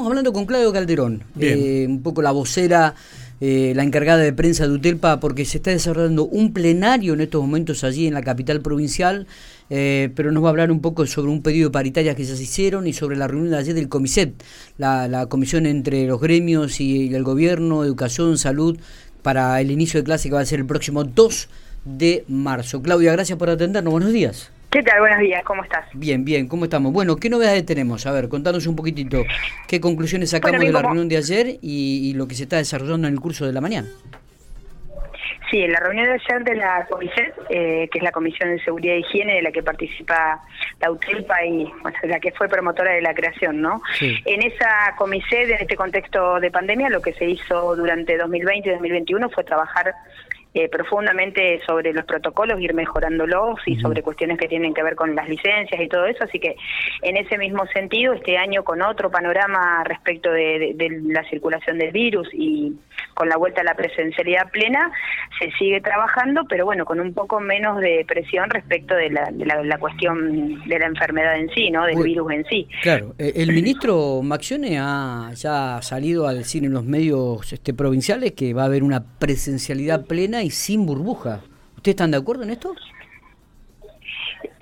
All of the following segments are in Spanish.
Estamos hablando con Claudio Calderón, eh, un poco la vocera, eh, la encargada de prensa de UTELPA, porque se está desarrollando un plenario en estos momentos allí en la capital provincial, eh, pero nos va a hablar un poco sobre un pedido de paritarias que ya se hicieron y sobre la reunión de ayer del COMISET, la, comisión entre los gremios y, el gobierno, educación, salud, para el inicio de clase que va a ser el próximo 2 de marzo. Claudia, gracias por atendernos. Buenos días. ¿Qué tal? Buenos días, ¿cómo estás? Bien, bien, ¿cómo estamos? Bueno, ¿qué novedades tenemos? A ver, contanos un poquitito qué conclusiones sacamos de la reunión de ayer y, lo que se está desarrollando en el curso de la mañana. Sí, en la reunión de ayer de la Comiset, eh, que es la Comisión de Seguridad y Higiene de la que participa la UTELPA y la que fue promotora de la creación, ¿no? En esa Comiset, en este contexto de pandemia, lo que se hizo durante 2020 y 2021 fue trabajar eh, profundamente sobre los protocolos, ir mejorándolos y sobre cuestiones que tienen que ver con las licencias y todo eso. Así que en ese mismo sentido, este año con otro panorama respecto de, la circulación del virus y con la vuelta a la presencialidad plena, se sigue trabajando, pero bueno, con un poco menos de presión respecto de la, la, cuestión de la enfermedad en sí, ¿no? Del virus en sí. Claro, eh, el ministro Maxione ha ya salido a decir en los medios este, provinciales que va a haber una presencialidad plena y sin burbuja. ¿Ustedes están de acuerdo en esto?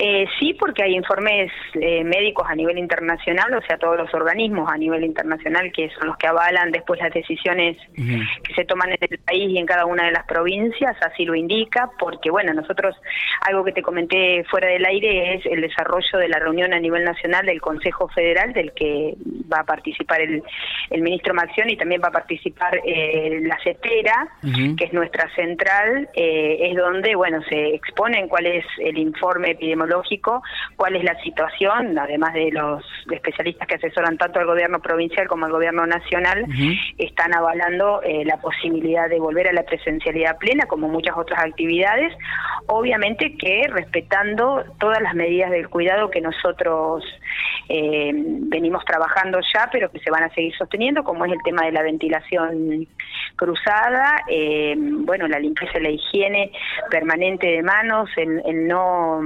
Eh, sí, porque hay informes eh, médicos a nivel internacional, o sea, todos los organismos a nivel internacional que son los que avalan después las decisiones que se toman en el país y en cada una de las provincias, así lo indica, porque bueno, nosotros, algo que te comenté fuera del aire es el desarrollo de la reunión a nivel nacional del Consejo Federal, del que va a participar el, el ministro Maxión y también va a participar eh, la CETERA, que es nuestra central, es donde, bueno, se exponen cuál es el informe epidemiológico, cuál es la situación, además de los especialistas que asesoran tanto al gobierno provincial como al gobierno nacional, están avalando eh, la posibilidad de volver a la presencialidad plena, como muchas otras actividades, obviamente que respetando todas las medidas del cuidado que nosotros eh, venimos trabajando ya, pero que se van a seguir sosteniendo, como es el tema de la ventilación cruzada, eh, bueno, la limpieza y la higiene permanente de manos, el no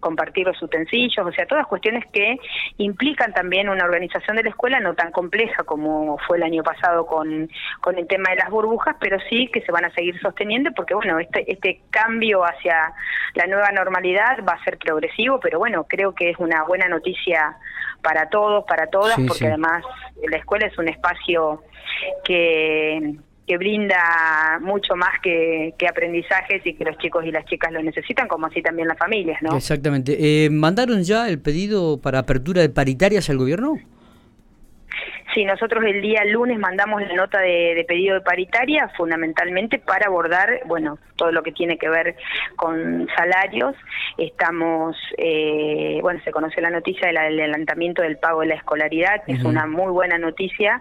compartir los utensilios, o sea, todas cuestiones que implican también una organización de la escuela no tan compleja como fue el año pasado con, con el tema de las burbujas, pero sí que se van a seguir sosteniendo porque, bueno, este, este cambio hacia la nueva normalidad va a ser progresivo, pero bueno, creo que es una buena noticia para todos, para todas, porque además la escuela es un espacio que que brinda mucho más que, aprendizajes y que los chicos y las chicas lo necesitan, como así también las familias, ¿no? Exactamente. Eh, ¿Mandaron ya el pedido para apertura de paritarias al gobierno? Sí, nosotros el día lunes mandamos la nota de, pedido de paritaria fundamentalmente para abordar, bueno, todo lo que tiene que ver con salarios. Estamos, eh, bueno, se conoció la noticia del adelantamiento del pago de la escolaridad, que es una muy buena noticia,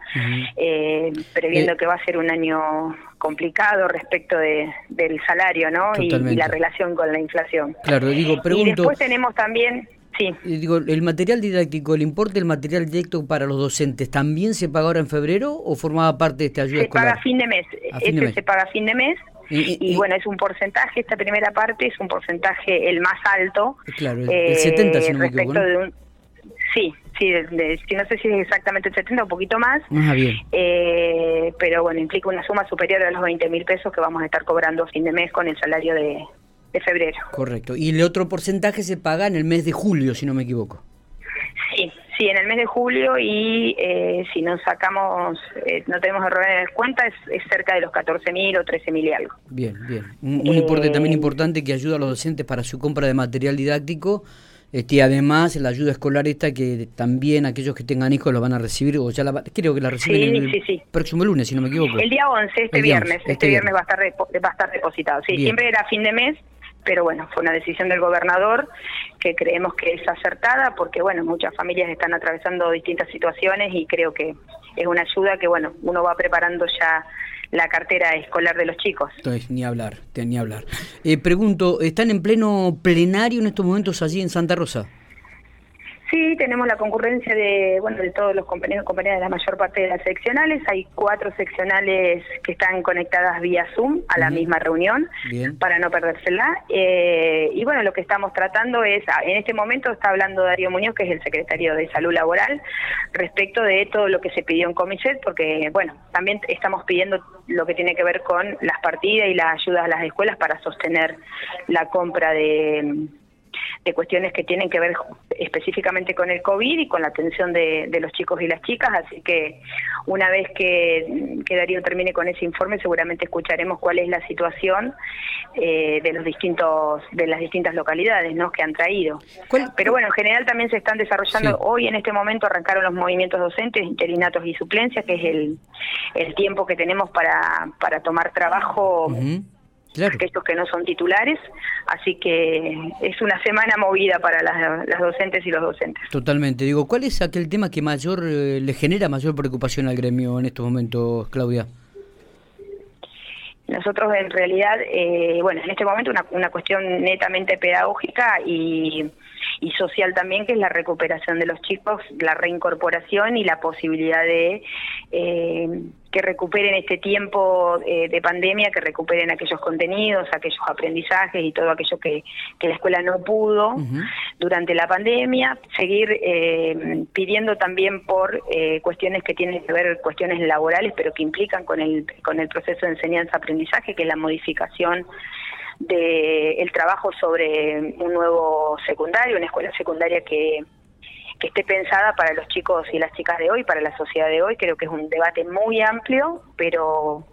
eh, previendo eh, que va a ser un año complicado respecto de, del salario, ¿no? Y, la relación con la inflación. Claro, digo, pregunto... Y después tenemos también Sí. Digo, ¿el material didáctico, el importe del material didáctico para los docentes, también se paga ahora en febrero o formaba parte de esta ayuda se paga a fin de mes. Este se paga a fin de mes. Y, bueno, es un porcentaje, esta primera parte es un porcentaje el más alto. Claro, el, 70, si no me equivoco. De un, sí, sí, no sé si es exactamente el 70 o un poquito más. Ah, bien. Eh, pero bueno, implica una suma superior a los 20 mil pesos que vamos a estar cobrando a fin de mes con el salario de, de febrero. Correcto. Y el otro porcentaje se paga en el mes de julio, si no me equivoco. Sí, sí, en el mes de julio y eh, si no sacamos, eh, no tenemos errores en cuenta, es, es, cerca de los 14 mil o 13 mil y algo. Bien, bien. Un, importe también eh, importante que ayuda a los docentes para su compra de material didáctico. Este, y además la ayuda escolar esta que también aquellos que tengan hijos lo van a recibir, o ya la, creo que la reciben el próximo lunes, si no me equivoco. El día 11, este viernes, este, este viernes, va a estar va a estar depositado. Sí, siempre era fin de mes, pero bueno, fue una decisión del gobernador que creemos que es acertada porque bueno, muchas familias están atravesando distintas situaciones y creo que es una ayuda que bueno, uno va preparando ya la cartera escolar de los chicos. Entonces, ni hablar, ni hablar. Eh, pregunto, ¿están en pleno plenario en estos momentos allí en Santa Rosa? Sí, tenemos la concurrencia de bueno de todos los compañeros y compañeras de la mayor parte de las seccionales. Hay cuatro seccionales que están conectadas vía Zoom a la misma reunión para no perdérsela. Eh, y bueno, lo que estamos tratando es, ah, en este momento está hablando Darío Muñoz, que es el secretario de Salud Laboral, respecto de todo lo que se pidió en Comiset, porque bueno, también estamos pidiendo lo que tiene que ver con las partidas y las ayudas a las escuelas para sostener la compra de de cuestiones que tienen que ver específicamente con el COVID y con la atención de, los chicos y las chicas, así que una vez que, que, Darío termine con ese informe seguramente escucharemos cuál es la situación eh, de los distintos de las distintas localidades ¿no? que han traído. Pero bueno, en general también se están desarrollando, hoy en este momento arrancaron los movimientos docentes, interinatos y suplencias, que es el, el tiempo que tenemos para, para tomar trabajo aquellos que no son titulares, así que es una semana movida para las, docentes y los docentes. Totalmente. Digo, ¿cuál es aquel tema que mayor eh, le genera mayor preocupación al gremio en estos momentos, Claudia? Nosotros en realidad, eh, bueno, en este momento una, una cuestión netamente pedagógica y y social también, que es la recuperación de los chicos, la reincorporación y la posibilidad de eh, que recuperen este tiempo eh, de pandemia, que recuperen aquellos contenidos, aquellos aprendizajes y todo aquello que, que la escuela no pudo durante la pandemia, seguir eh, pidiendo también por cuestiones que tienen que ver, cuestiones laborales, pero que implican con el, con el proceso de enseñanza-aprendizaje, que es la modificación del el trabajo sobre un nuevo secundario, una escuela secundaria que, que esté pensada para los chicos y las chicas de hoy, para la sociedad de hoy. Creo que es un debate muy amplio, pero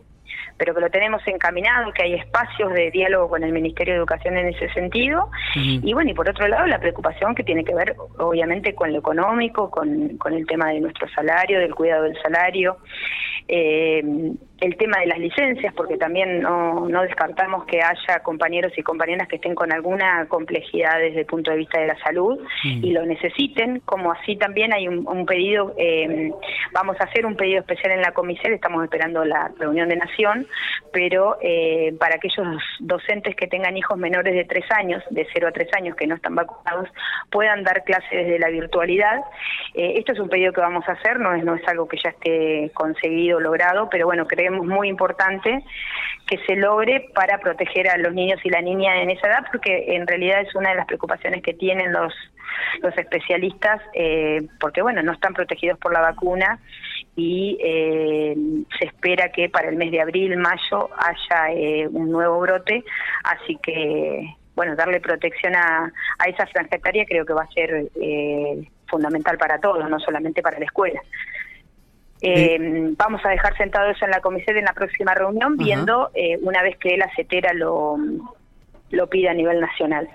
pero que lo tenemos encaminado, que hay espacios de diálogo con el Ministerio de Educación en ese sentido. Y bueno, y por otro lado, la preocupación que tiene que ver, obviamente, con lo económico, con, con el tema de nuestro salario, del cuidado del salario. Eh, el tema de las licencias, porque también no, no descartamos que haya compañeros y compañeras que estén con alguna complejidad desde el punto de vista de la salud y lo necesiten, como así también hay un, pedido, eh, vamos a hacer un pedido especial en la comisión, estamos esperando la reunión de Nación, pero eh, para aquellos docentes que tengan hijos menores de tres años, de 0 a 3 años, que no están vacunados, puedan dar clases desde la virtualidad. Eh, esto es un pedido que vamos a hacer, no es, no es algo que ya esté conseguido, logrado, pero bueno, creemos muy importante que se logre para proteger a los niños y la niña en esa edad, porque en realidad es una de las preocupaciones que tienen los, los especialistas, eh, porque bueno, no están protegidos por la vacuna y eh, se espera que para el mes de abril, mayo haya eh, un nuevo brote, así que bueno, darle protección a, a esa franja creo que va a ser fundamental para todos, no solamente para la escuela. Eh, vamos a dejar sentado eso en la comisión en la próxima reunión, viendo eh, una vez que la CETERA lo, lo pida a nivel nacional.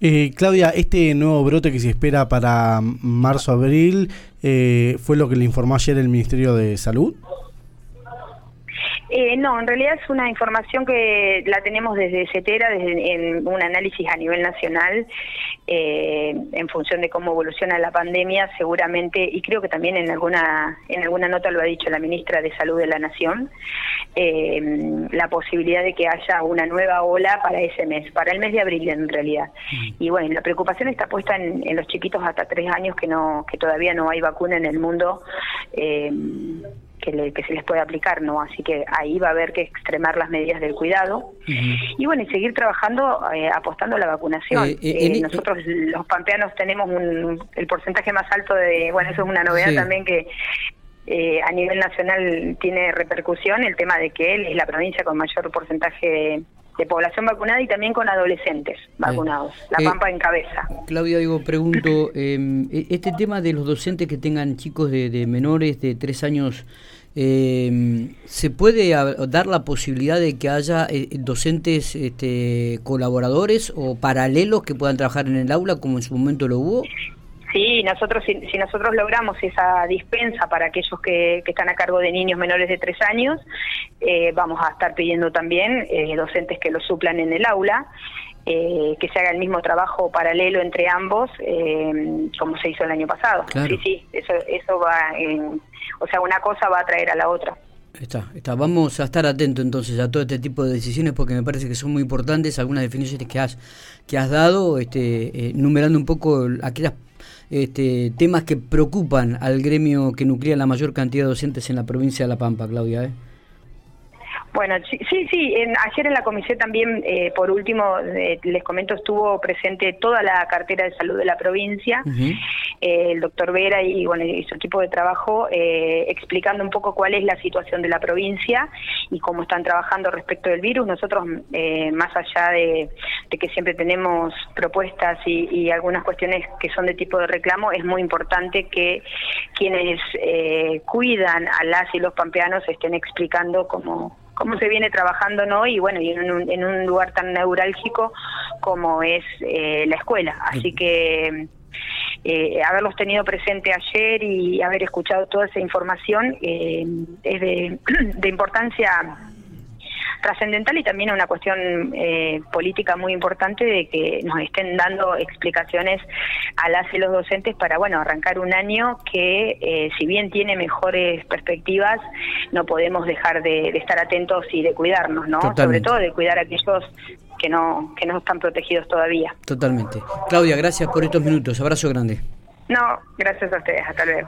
Eh, Claudia, este nuevo brote que se espera para marzo-abril, eh, ¿fue lo que le informó ayer el Ministerio de Salud? Eh, no, en realidad es una información que la tenemos desde CETERA, desde en un análisis a nivel nacional, eh, en función de cómo evoluciona la pandemia, seguramente, y creo que también en alguna, en alguna nota lo ha dicho la ministra de Salud de la Nación, eh, la posibilidad de que haya una nueva ola para ese mes, para el mes de abril en realidad. Mm. Y bueno, la preocupación está puesta en, en los chiquitos hasta tres años que no, que todavía no hay vacuna en el mundo. Eh, que, se les puede aplicar, ¿no? Así que ahí va a haber que extremar las medidas del cuidado y bueno, y seguir trabajando eh, apostando a la vacunación. Eh, eh, nosotros los pampeanos tenemos un, el porcentaje más alto de, bueno, eso es una novedad también que a nivel nacional tiene repercusión el tema de que él es la provincia con mayor porcentaje de, población vacunada y también con adolescentes vacunados. La Pampa en cabeza. Claudia, digo, pregunto, em, e, este tema de los docentes que tengan chicos de, de menores de tres años eh, ¿Se puede dar la posibilidad de que haya eh, docentes este, colaboradores o paralelos que puedan trabajar en el aula como en su momento lo hubo? Sí, nosotros si, nosotros logramos esa dispensa para aquellos que, están a cargo de niños menores de tres años, eh, vamos a estar pidiendo también eh, docentes que lo suplan en el aula. Eh, que se haga el mismo trabajo paralelo entre ambos, como se hizo el año pasado. Sí, sí, eso, eso va en, o sea, una cosa va a traer a la otra. Está, está. Vamos a estar atentos entonces a todo este tipo de decisiones porque me parece que son muy importantes algunas definiciones que has que has dado, este, eh, numerando un poco aquellas este, temas que preocupan al gremio que nuclea la mayor cantidad de docentes en la provincia de La Pampa, Claudia. ¿eh? Bueno, sí, sí, ayer en la comisión también, eh, por último, eh, les comento, estuvo presente toda la cartera de salud de la provincia, eh, el doctor Vera y, bueno, y su equipo de trabajo, explicando un poco cuál es la situación de la provincia y cómo están trabajando respecto del virus. Nosotros, más allá de, que siempre tenemos propuestas y, y, algunas cuestiones que son de tipo de reclamo, es muy importante que quienes cuidan a las y los pampeanos estén explicando cómo cómo se viene trabajando no y bueno y en un, en un lugar tan neurálgico como es eh, la escuela. Así que eh, haberlos tenido presente ayer y haber escuchado toda esa información eh, es de, de importancia trascendental y también una cuestión eh, política muy importante de que nos estén dando explicaciones a las y los docentes para bueno arrancar un año que eh, si bien tiene mejores perspectivas no podemos dejar de, estar atentos y de cuidarnos no sobre todo de cuidar a aquellos que no que no están protegidos todavía. Totalmente. Claudia gracias por estos minutos. Abrazo grande. No gracias a ustedes. Hasta luego